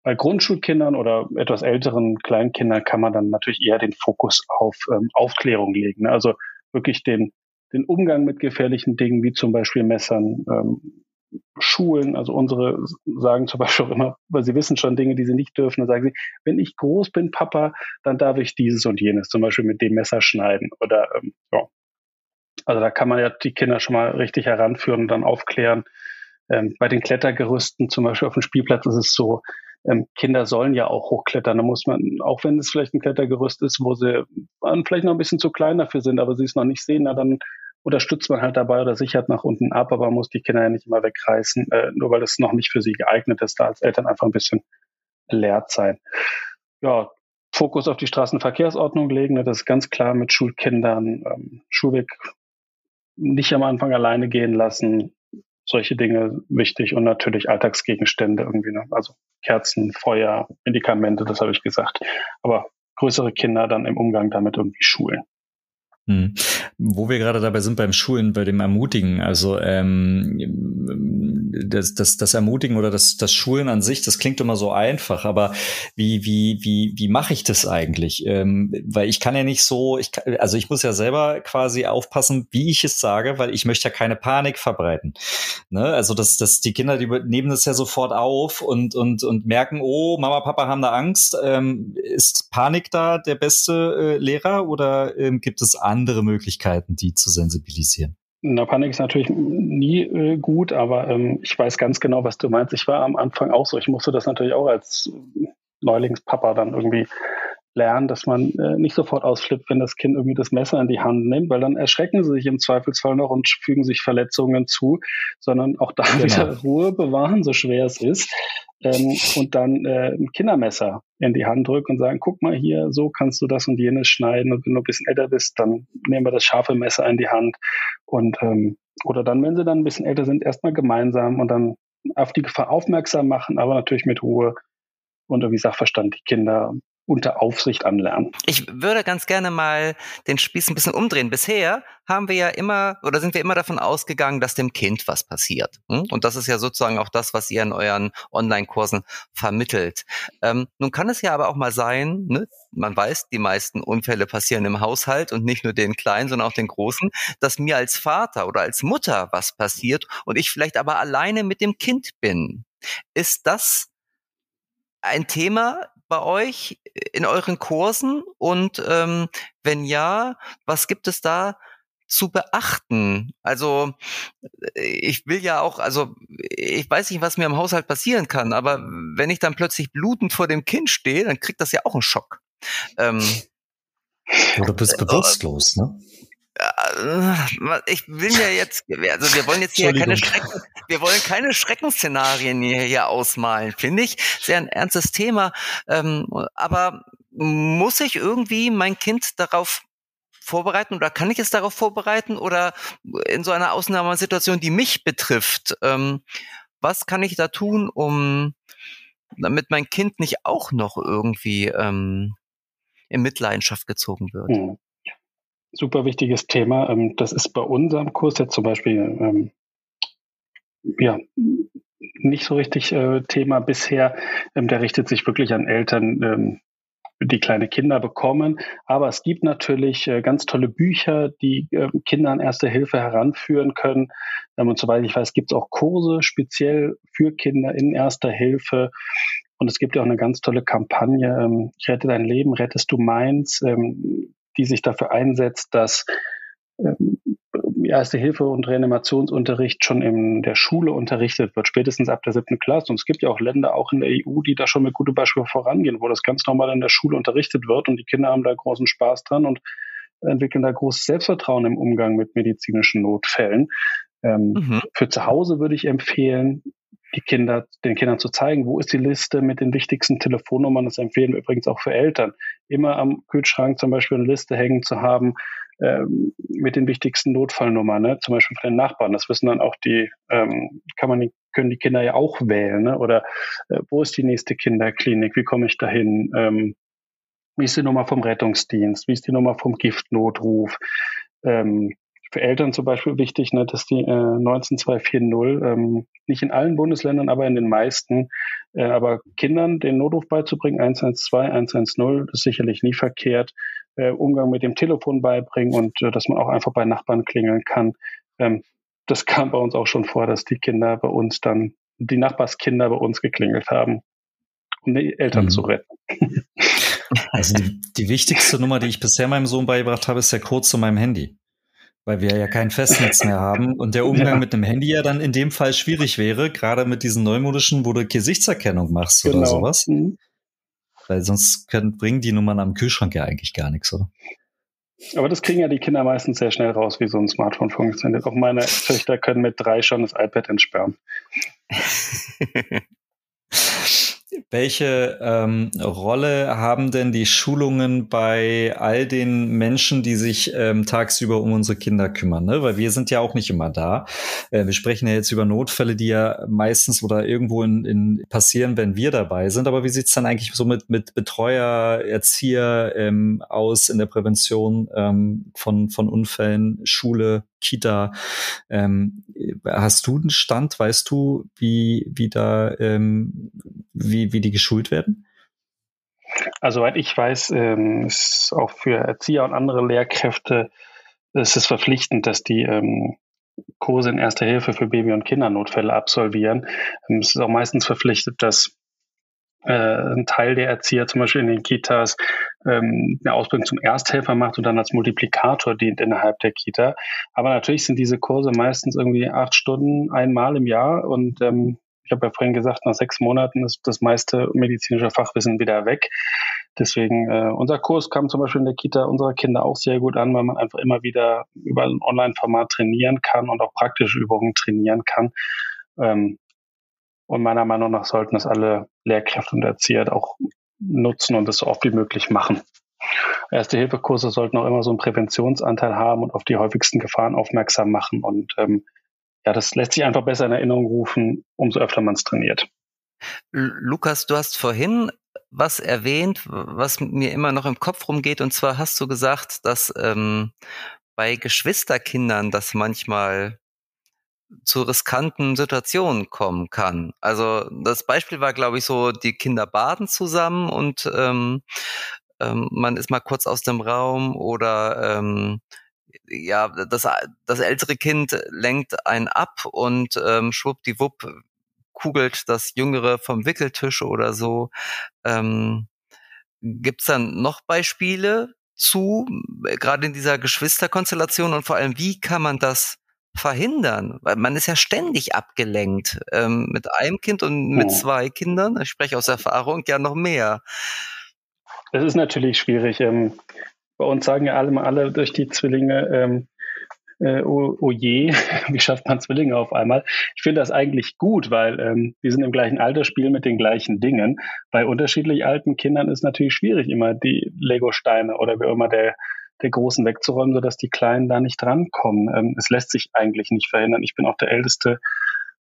Bei Grundschulkindern oder etwas älteren Kleinkindern kann man dann natürlich eher den Fokus auf ähm, Aufklärung legen. Ne? Also wirklich den, den Umgang mit gefährlichen Dingen, wie zum Beispiel Messern, ähm, Schulen, also unsere sagen zum Beispiel auch immer, weil sie wissen schon Dinge, die sie nicht dürfen, dann sagen sie, wenn ich groß bin, Papa, dann darf ich dieses und jenes, zum Beispiel mit dem Messer schneiden oder ähm, ja, also da kann man ja die Kinder schon mal richtig heranführen und dann aufklären. Ähm, bei den Klettergerüsten, zum Beispiel auf dem Spielplatz, ist es so, ähm, Kinder sollen ja auch hochklettern. Da muss man, auch wenn es vielleicht ein Klettergerüst ist, wo sie vielleicht noch ein bisschen zu klein dafür sind, aber sie es noch nicht sehen, na, dann unterstützt man halt dabei oder sichert nach unten ab, aber man muss die Kinder ja nicht immer wegreißen, äh, nur weil es noch nicht für sie geeignet ist, da als Eltern einfach ein bisschen lehrt sein. Ja, Fokus auf die Straßenverkehrsordnung legen, ne, das ist ganz klar mit Schulkindern, ähm, Schulweg nicht am Anfang alleine gehen lassen. Solche Dinge wichtig und natürlich Alltagsgegenstände irgendwie. Ne? Also Kerzen, Feuer, Medikamente, das habe ich gesagt. Aber größere Kinder dann im Umgang damit irgendwie schulen. Hm. Wo wir gerade dabei sind beim Schulen, bei dem Ermutigen, also ähm, das, das, das Ermutigen oder das, das Schulen an sich, das klingt immer so einfach, aber wie, wie, wie, wie mache ich das eigentlich? Ähm, weil ich kann ja nicht so, ich kann, also ich muss ja selber quasi aufpassen, wie ich es sage, weil ich möchte ja keine Panik verbreiten. Ne? Also das, das, die Kinder, die nehmen das ja sofort auf und, und, und merken, oh, Mama, Papa haben da Angst. Ähm, ist Panik da der beste äh, Lehrer oder ähm, gibt es andere? Andere Möglichkeiten, die zu sensibilisieren? Na, Panik ist natürlich nie äh, gut, aber ähm, ich weiß ganz genau, was du meinst. Ich war am Anfang auch so. Ich musste das natürlich auch als Neulingspapa dann irgendwie lernen, dass man äh, nicht sofort ausflippt, wenn das Kind irgendwie das Messer in die Hand nimmt, weil dann erschrecken sie sich im Zweifelsfall noch und fügen sich Verletzungen zu, sondern auch da genau. wieder Ruhe bewahren, so schwer es ist ähm, und dann äh, ein Kindermesser in die Hand drücken und sagen, guck mal hier, so kannst du das und jenes schneiden und wenn du ein bisschen älter bist, dann nehmen wir das scharfe Messer in die Hand und ähm, oder dann, wenn sie dann ein bisschen älter sind, erstmal gemeinsam und dann auf die Gefahr aufmerksam machen, aber natürlich mit Ruhe und irgendwie Sachverstand die Kinder unter Aufsicht anlernen. Ich würde ganz gerne mal den Spieß ein bisschen umdrehen. Bisher haben wir ja immer oder sind wir immer davon ausgegangen, dass dem Kind was passiert. Hm? Und das ist ja sozusagen auch das, was ihr in euren Online-Kursen vermittelt. Ähm, nun kann es ja aber auch mal sein, ne? man weiß, die meisten Unfälle passieren im Haushalt und nicht nur den kleinen, sondern auch den großen, dass mir als Vater oder als Mutter was passiert und ich vielleicht aber alleine mit dem Kind bin. Ist das ein Thema bei euch in euren Kursen? Und ähm, wenn ja, was gibt es da zu beachten? Also ich will ja auch, also ich weiß nicht, was mir im Haushalt passieren kann, aber wenn ich dann plötzlich blutend vor dem Kind stehe, dann kriegt das ja auch einen Schock. Ähm, *laughs* Oder bist bewusstlos, ne? Äh, ich will ja jetzt, also wir wollen jetzt hier keine Schrecken, wir wollen keine Schreckensszenarien hier, hier ausmalen, finde ich. Sehr ein ernstes Thema. Ähm, aber muss ich irgendwie mein Kind darauf vorbereiten oder kann ich es darauf vorbereiten oder in so einer Ausnahmesituation, die mich betrifft, ähm, was kann ich da tun, um damit mein Kind nicht auch noch irgendwie ähm, in Mitleidenschaft gezogen wird? Hm super wichtiges Thema. Ähm, das ist bei unserem Kurs jetzt zum Beispiel ähm, ja nicht so richtig äh, Thema bisher. Ähm, der richtet sich wirklich an Eltern, die kleine Kinder bekommen. Aber es gibt natürlich äh, ganz tolle Bücher, die äh, Kinder an Erste Hilfe heranführen können. Ähm, und soweit ich weiß, gibt es auch Kurse speziell für Kinder in Erster Hilfe. Und es gibt ja auch eine ganz tolle Kampagne, ähm, rette dein Leben, rettest du meins, ähm, die sich dafür einsetzt, dass ähm, Erste Hilfe und Reanimationsunterricht schon in der Schule unterrichtet wird, spätestens ab der siebten Klasse. Und es gibt ja auch Länder, auch in der EU, die da schon mit gutem Beispiel vorangehen, wo das ganz normal in der Schule unterrichtet wird und die Kinder haben da großen Spaß dran und entwickeln da großes Selbstvertrauen im Umgang mit medizinischen Notfällen. Ähm, mhm. Für zu Hause würde ich empfehlen, die Kinder, den Kindern zu zeigen, wo ist die Liste mit den wichtigsten Telefonnummern. Das empfehlen wir übrigens auch für Eltern. Immer am Kühlschrank zum Beispiel eine Liste hängen zu haben ähm, mit den wichtigsten Notfallnummern, ne? zum Beispiel von den Nachbarn. Das wissen dann auch die, ähm, kann man, können die Kinder ja auch wählen. Ne? Oder äh, wo ist die nächste Kinderklinik? Wie komme ich dahin? Ähm, wie ist die Nummer vom Rettungsdienst? Wie ist die Nummer vom Giftnotruf? Ähm, für Eltern zum Beispiel wichtig, ne, dass die äh, 19240, ähm, nicht in allen Bundesländern, aber in den meisten, äh, aber Kindern den Notruf beizubringen, 112, 110, das ist sicherlich nie verkehrt, äh, Umgang mit dem Telefon beibringen und äh, dass man auch einfach bei Nachbarn klingeln kann. Ähm, das kam bei uns auch schon vor, dass die Kinder bei uns dann, die Nachbarskinder bei uns geklingelt haben, um die Eltern mhm. zu retten. Also die, die wichtigste Nummer, die ich bisher meinem Sohn beigebracht habe, ist der Code zu meinem Handy weil wir ja kein Festnetz mehr haben und der Umgang ja. mit dem Handy ja dann in dem Fall schwierig wäre, gerade mit diesen neumodischen, wo du Gesichtserkennung machst genau. oder sowas. Mhm. Weil sonst können, bringen die Nummern am Kühlschrank ja eigentlich gar nichts, oder? Aber das kriegen ja die Kinder meistens sehr schnell raus, wie so ein Smartphone funktioniert. Auch meine *laughs* Töchter können mit drei schon das iPad entsperren. *laughs* welche ähm, Rolle haben denn die Schulungen bei all den Menschen, die sich ähm, tagsüber um unsere Kinder kümmern? Ne? Weil wir sind ja auch nicht immer da. Äh, wir sprechen ja jetzt über Notfälle, die ja meistens oder irgendwo in, in passieren, wenn wir dabei sind. Aber wie sieht's dann eigentlich so mit, mit Betreuer, Erzieher ähm, aus in der Prävention ähm, von, von Unfällen, Schule, Kita? Ähm, hast du einen Stand? Weißt du, wie, wie da, ähm, wie, wie die geschult werden? Also, soweit ich weiß, ähm, ist auch für Erzieher und andere Lehrkräfte ist es verpflichtend, dass die ähm, Kurse in Erster Hilfe für Baby- und Kindernotfälle absolvieren. Ähm, es ist auch meistens verpflichtet, dass äh, ein Teil der Erzieher zum Beispiel in den Kitas ähm, eine Ausbildung zum Ersthelfer macht und dann als Multiplikator dient innerhalb der Kita. Aber natürlich sind diese Kurse meistens irgendwie acht Stunden einmal im Jahr und ähm, ich habe ja vorhin gesagt, nach sechs Monaten ist das meiste medizinische Fachwissen wieder weg. Deswegen, äh, unser Kurs kam zum Beispiel in der Kita unserer Kinder auch sehr gut an, weil man einfach immer wieder über ein Online-Format trainieren kann und auch praktische Übungen trainieren kann. Ähm, und meiner Meinung nach sollten das alle Lehrkräfte und Erzieher auch nutzen und das so oft wie möglich machen. Erste-Hilfe-Kurse sollten auch immer so einen Präventionsanteil haben und auf die häufigsten Gefahren aufmerksam machen. Und ähm, ja, das lässt sich einfach besser in Erinnerung rufen, umso öfter man es trainiert. Lukas, du hast vorhin was erwähnt, was mir immer noch im Kopf rumgeht. Und zwar hast du gesagt, dass ähm, bei Geschwisterkindern das manchmal zu riskanten Situationen kommen kann. Also das Beispiel war, glaube ich, so, die Kinder baden zusammen und ähm, ähm, man ist mal kurz aus dem Raum oder ähm, ja, das, das ältere Kind lenkt einen ab und ähm, schwuppdiwupp kugelt das Jüngere vom Wickeltisch oder so. Ähm, Gibt es dann noch Beispiele zu, gerade in dieser Geschwisterkonstellation und vor allem, wie kann man das verhindern? Weil man ist ja ständig abgelenkt ähm, mit einem Kind und mit oh. zwei Kindern. Ich spreche aus Erfahrung ja noch mehr. Das ist natürlich schwierig. Ähm, bei uns sagen ja alle, alle durch die Zwillinge, ähm, äh, oh, oh, je, *laughs* wie schafft man Zwillinge auf einmal? Ich finde das eigentlich gut, weil ähm, wir sind im gleichen Alter, spielen mit den gleichen Dingen. Bei unterschiedlich alten Kindern ist natürlich schwierig, immer die Lego-Steine oder wie immer der, der Großen wegzuräumen, sodass die Kleinen da nicht drankommen. Ähm, es lässt sich eigentlich nicht verhindern. Ich bin auch der Älteste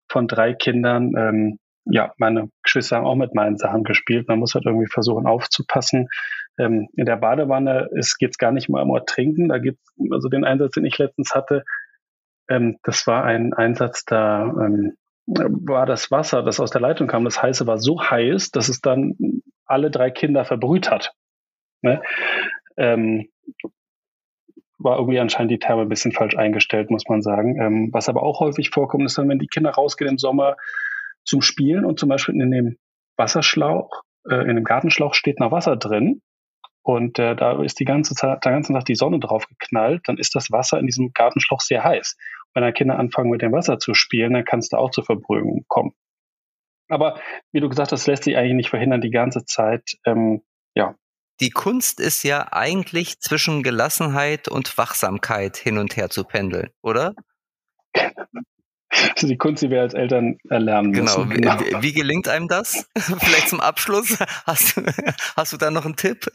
von drei Kindern. Ähm, ja, meine Geschwister haben auch mit meinen Sachen gespielt. Man muss halt irgendwie versuchen aufzupassen. Ähm, in der Badewanne geht es gar nicht mal um Trinken. Da gibt also den Einsatz, den ich letztens hatte, ähm, das war ein Einsatz, da ähm, war das Wasser, das aus der Leitung kam, das heiße war so heiß, dass es dann alle drei Kinder verbrüht hat. Ne? Ähm, war irgendwie anscheinend die Therme ein bisschen falsch eingestellt, muss man sagen. Ähm, was aber auch häufig vorkommt, ist dann, wenn die Kinder rausgehen im Sommer, zum Spielen und zum Beispiel in dem Wasserschlauch, äh, in dem Gartenschlauch steht noch Wasser drin und äh, da ist die ganze Zeit, der ganze Tag die Sonne drauf geknallt, dann ist das Wasser in diesem Gartenschlauch sehr heiß. Wenn dann Kinder anfangen mit dem Wasser zu spielen, dann kann es da auch zur Verbrühung kommen. Aber wie du gesagt hast, lässt sich eigentlich nicht verhindern, die ganze Zeit, ähm, ja. Die Kunst ist ja eigentlich zwischen Gelassenheit und Wachsamkeit hin und her zu pendeln, oder? die Kunst, die wir als Eltern erlernen genau. müssen. Genau. Wie, wie gelingt einem das? *laughs* Vielleicht zum Abschluss. Hast, hast du da noch einen Tipp?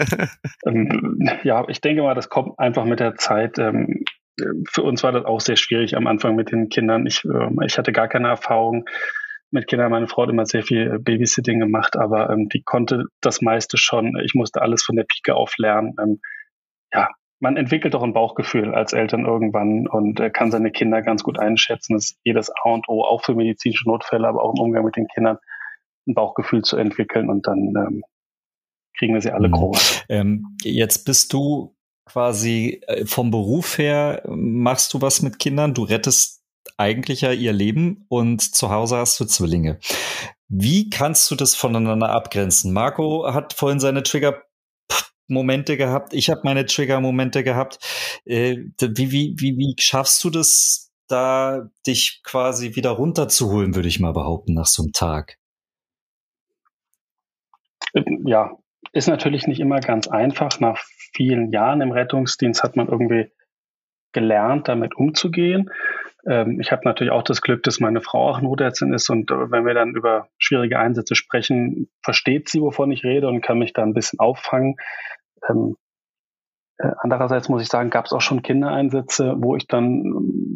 Ähm, ja, ich denke mal, das kommt einfach mit der Zeit. Ähm, für uns war das auch sehr schwierig am Anfang mit den Kindern. Ich, ähm, ich hatte gar keine Erfahrung mit Kindern. Meine Frau hat immer sehr viel Babysitting gemacht, aber ähm, die konnte das meiste schon. Ich musste alles von der Pike auf lernen. Ähm, ja, man entwickelt doch ein Bauchgefühl als Eltern irgendwann und äh, kann seine Kinder ganz gut einschätzen. Das ist jedes A und O, auch für medizinische Notfälle, aber auch im Umgang mit den Kindern, ein Bauchgefühl zu entwickeln und dann ähm, kriegen wir sie alle mhm. groß. Ähm, jetzt bist du quasi äh, vom Beruf her, machst du was mit Kindern, du rettest eigentlich ja ihr Leben und zu Hause hast du Zwillinge. Wie kannst du das voneinander abgrenzen? Marco hat vorhin seine Trigger Momente gehabt, ich habe meine Trigger-Momente gehabt. Äh, wie, wie, wie, wie schaffst du das, da dich quasi wieder runterzuholen, würde ich mal behaupten, nach so einem Tag? Ja, ist natürlich nicht immer ganz einfach. Nach vielen Jahren im Rettungsdienst hat man irgendwie gelernt, damit umzugehen. Ähm, ich habe natürlich auch das Glück, dass meine Frau auch Notärztin ist und äh, wenn wir dann über schwierige Einsätze sprechen, versteht sie, wovon ich rede und kann mich da ein bisschen auffangen. Ähm, äh, andererseits muss ich sagen, gab es auch schon Kindereinsätze, wo ich dann,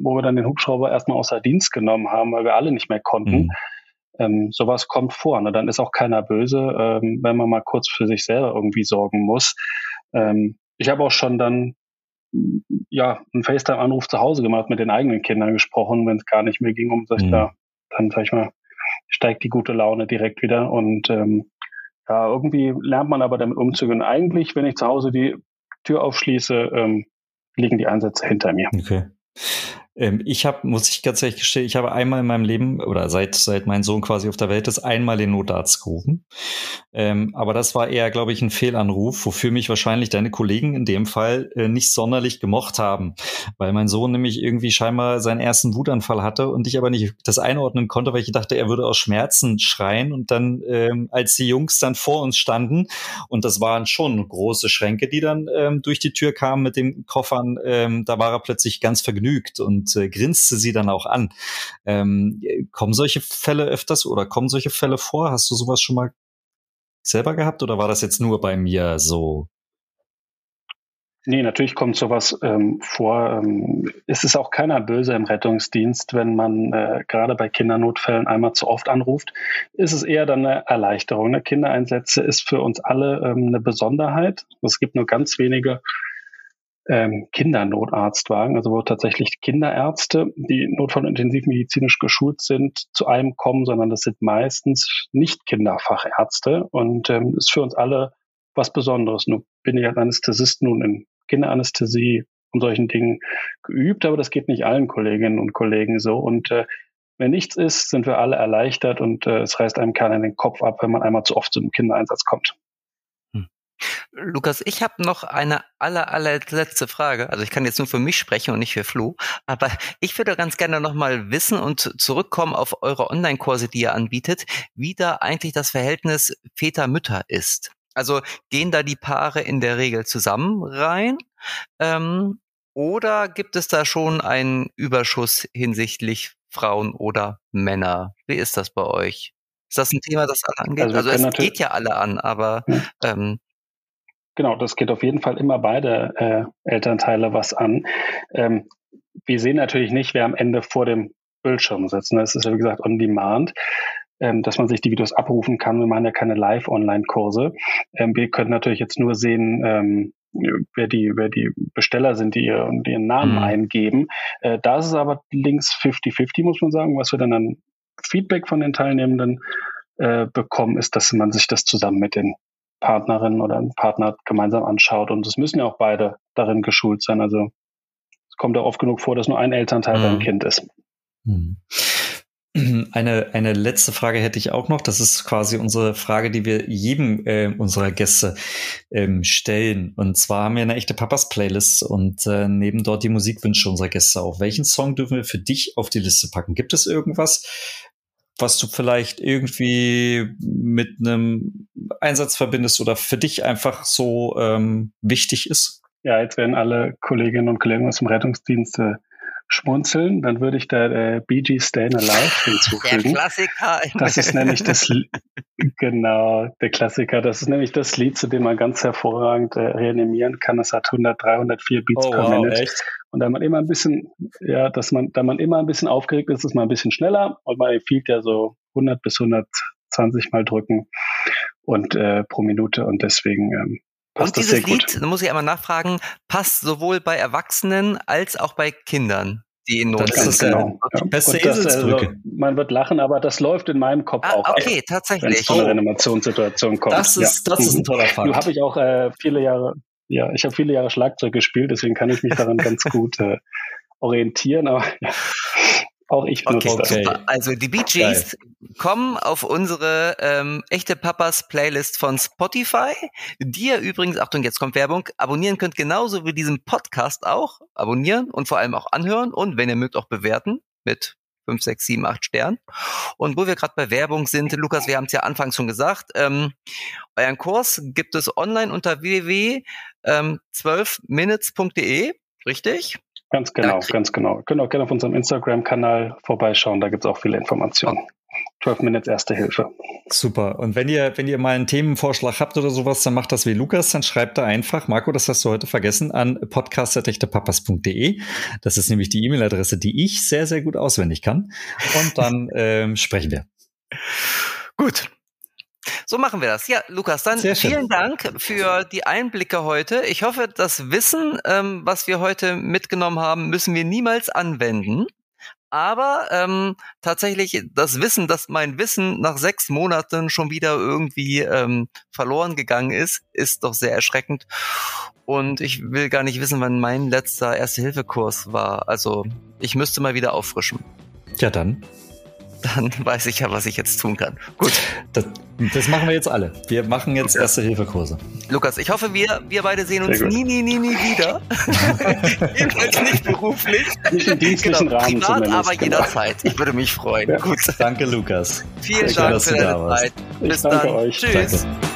wo wir dann den Hubschrauber erstmal außer Dienst genommen haben, weil wir alle nicht mehr konnten. Mhm. Ähm, sowas kommt vor. Ne? Dann ist auch keiner böse, ähm, wenn man mal kurz für sich selber irgendwie sorgen muss. Ähm, ich habe auch schon dann ja einen FaceTime-Anruf zu Hause gemacht, mit den eigenen Kindern gesprochen, wenn es gar nicht mehr ging, um sich mhm. da, dann sag ich mal, steigt die gute Laune direkt wieder und ähm, ja, irgendwie lernt man aber damit umzugehen. Eigentlich, wenn ich zu Hause die Tür aufschließe, ähm, liegen die Einsätze hinter mir. Okay. Ähm, ich habe, muss ich ganz ehrlich gestehen, ich habe einmal in meinem Leben oder seit, seit mein Sohn quasi auf der Welt ist, einmal den Notarzt gerufen. Ähm, aber das war eher, glaube ich, ein Fehlanruf, wofür mich wahrscheinlich deine Kollegen in dem Fall äh, nicht sonderlich gemocht haben, weil mein Sohn nämlich irgendwie scheinbar seinen ersten Wutanfall hatte und ich aber nicht das einordnen konnte, weil ich dachte, er würde aus Schmerzen schreien und dann, ähm, als die Jungs dann vor uns standen und das waren schon große Schränke, die dann ähm, durch die Tür kamen mit den Koffern, ähm, da war er plötzlich ganz vergnügt und und äh, grinste sie dann auch an. Ähm, kommen solche Fälle öfters oder kommen solche Fälle vor? Hast du sowas schon mal selber gehabt oder war das jetzt nur bei mir so? Nee, natürlich kommt sowas ähm, vor. Ähm, es ist auch keiner böse im Rettungsdienst, wenn man äh, gerade bei Kindernotfällen einmal zu oft anruft. Ist es eher dann eine Erleichterung. Ne? Kindereinsätze ist für uns alle ähm, eine Besonderheit. Es gibt nur ganz wenige ähm, Kindernotarztwagen, also wo tatsächlich Kinderärzte, die notfall- und intensivmedizinisch geschult sind, zu einem kommen, sondern das sind meistens nicht Kinderfachärzte und ähm, ist für uns alle was Besonderes. Nun bin ich als Anästhesist nun in Kinderanästhesie und solchen Dingen geübt, aber das geht nicht allen Kolleginnen und Kollegen so und äh, wenn nichts ist, sind wir alle erleichtert und äh, es reißt einem keiner den Kopf ab, wenn man einmal zu oft zu einem Kindereinsatz kommt. Lukas, ich habe noch eine aller, allerletzte Frage. Also ich kann jetzt nur für mich sprechen und nicht für Flo. Aber ich würde ganz gerne noch mal wissen und zurückkommen auf eure Online-Kurse, die ihr anbietet, wie da eigentlich das Verhältnis Väter-Mütter ist. Also gehen da die Paare in der Regel zusammen rein? Ähm, oder gibt es da schon einen Überschuss hinsichtlich Frauen oder Männer? Wie ist das bei euch? Ist das ein Thema, das alle angeht? Also, also es geht ja alle an, aber ähm, Genau, das geht auf jeden Fall immer beide äh, Elternteile was an. Ähm, wir sehen natürlich nicht, wer am Ende vor dem Bildschirm sitzt. Das ne? ist ja, wie gesagt, on demand, ähm, dass man sich die Videos abrufen kann. Wir machen ja keine Live-Online-Kurse. Ähm, wir können natürlich jetzt nur sehen, ähm, wer die, wer die Besteller sind, die, ihr, die ihren Namen mhm. eingeben. Äh, da ist es aber links 50-50, muss man sagen. Was wir dann an Feedback von den Teilnehmenden äh, bekommen, ist, dass man sich das zusammen mit den Partnerin oder ein Partner gemeinsam anschaut. Und es müssen ja auch beide darin geschult sein. Also es kommt ja oft genug vor, dass nur ein Elternteil mhm. beim Kind ist. Mhm. *clears throat* Eine, eine letzte Frage hätte ich auch noch. Das ist quasi unsere Frage, die wir jedem äh, unserer Gäste ähm, stellen. Und zwar haben wir eine echte Papas-Playlist und äh, neben dort die Musikwünsche unserer Gäste auf. Welchen Song dürfen wir für dich auf die Liste packen? Gibt es irgendwas, was du vielleicht irgendwie mit einem Einsatz verbindest oder für dich einfach so ähm, wichtig ist? Ja, jetzt werden alle Kolleginnen und Kollegen aus dem Rettungsdienst äh, schmunzeln, dann würde ich da äh, Gees Stayin' Alive hinzufügen. Der Klassiker. Das ist nämlich das, *laughs* genau, der Klassiker. Das ist nämlich das Lied, zu dem man ganz hervorragend äh, reanimieren kann. Es hat 100, 304 Beats oh, per wow, Minute. Echt? Und da man immer ein bisschen, ja, dass man, da man immer ein bisschen aufgeregt ist, ist man ein bisschen schneller und man empfiehlt ja so 100 bis 120 Mal drücken und äh, pro Minute und deswegen ähm, und dieses Lied, da muss ich einmal nachfragen, passt sowohl bei Erwachsenen als auch bei Kindern, die in Not sind. Genau. Ja. Beste das, also, man wird lachen, aber das läuft in meinem Kopf ah, auch. Okay, ab, tatsächlich. Wenn es zu einer Reanimationssituation kommt. Das ist, ja. das ist ein toller Fall. Du habe ich auch äh, viele Jahre, ja, ich habe viele Jahre Schlagzeug gespielt, deswegen kann ich mich daran *laughs* ganz gut äh, orientieren. Aber ja, auch ich benutze okay, das. Also die Bee Gees kommen auf unsere ähm, echte Papas Playlist von Spotify, die ihr übrigens, Achtung, jetzt kommt Werbung, abonnieren könnt, genauso wie diesen Podcast auch. Abonnieren und vor allem auch anhören und wenn ihr mögt auch bewerten mit 5, 6, 7, 8 Sternen. Und wo wir gerade bei Werbung sind, Lukas, wir haben es ja anfangs schon gesagt, ähm, euren Kurs gibt es online unter www.12minutes.de, richtig? Ganz genau, ganz genau. Können auch gerne auf unserem Instagram-Kanal vorbeischauen, da gibt es auch viele Informationen. 12 Minutes Erste Hilfe. Super. Und wenn ihr, wenn ihr mal einen Themenvorschlag habt oder sowas, dann macht das wie Lukas, dann schreibt da einfach, Marco, das hast du heute vergessen, an podcast.echtepapas.de. Das ist nämlich die E-Mail-Adresse, die ich sehr, sehr gut auswendig kann. Und dann ähm, sprechen wir. Gut. So machen wir das. Ja, Lukas, dann vielen Dank für die Einblicke heute. Ich hoffe, das Wissen, ähm, was wir heute mitgenommen haben, müssen wir niemals anwenden. Aber ähm, tatsächlich das Wissen, dass mein Wissen nach sechs Monaten schon wieder irgendwie ähm, verloren gegangen ist, ist doch sehr erschreckend. Und ich will gar nicht wissen, wann mein letzter Erste-Hilfe-Kurs war. Also ich müsste mal wieder auffrischen. Ja, dann dann weiß ich ja, was ich jetzt tun kann. Gut. Das, das machen wir jetzt alle. Wir machen jetzt Erste-Hilfe-Kurse. Lukas, ich hoffe, wir, wir beide sehen uns nie, nie, nie, nie wieder. *laughs* Jedenfalls nicht beruflich. Nicht im dienstlichen genau, Rahmen privat, aber genau. jederzeit. Ich würde mich freuen. Ja. Gut. Danke, Lukas. Vielen Dank für deine Zeit. Bis dann. Euch. Tschüss. Danke.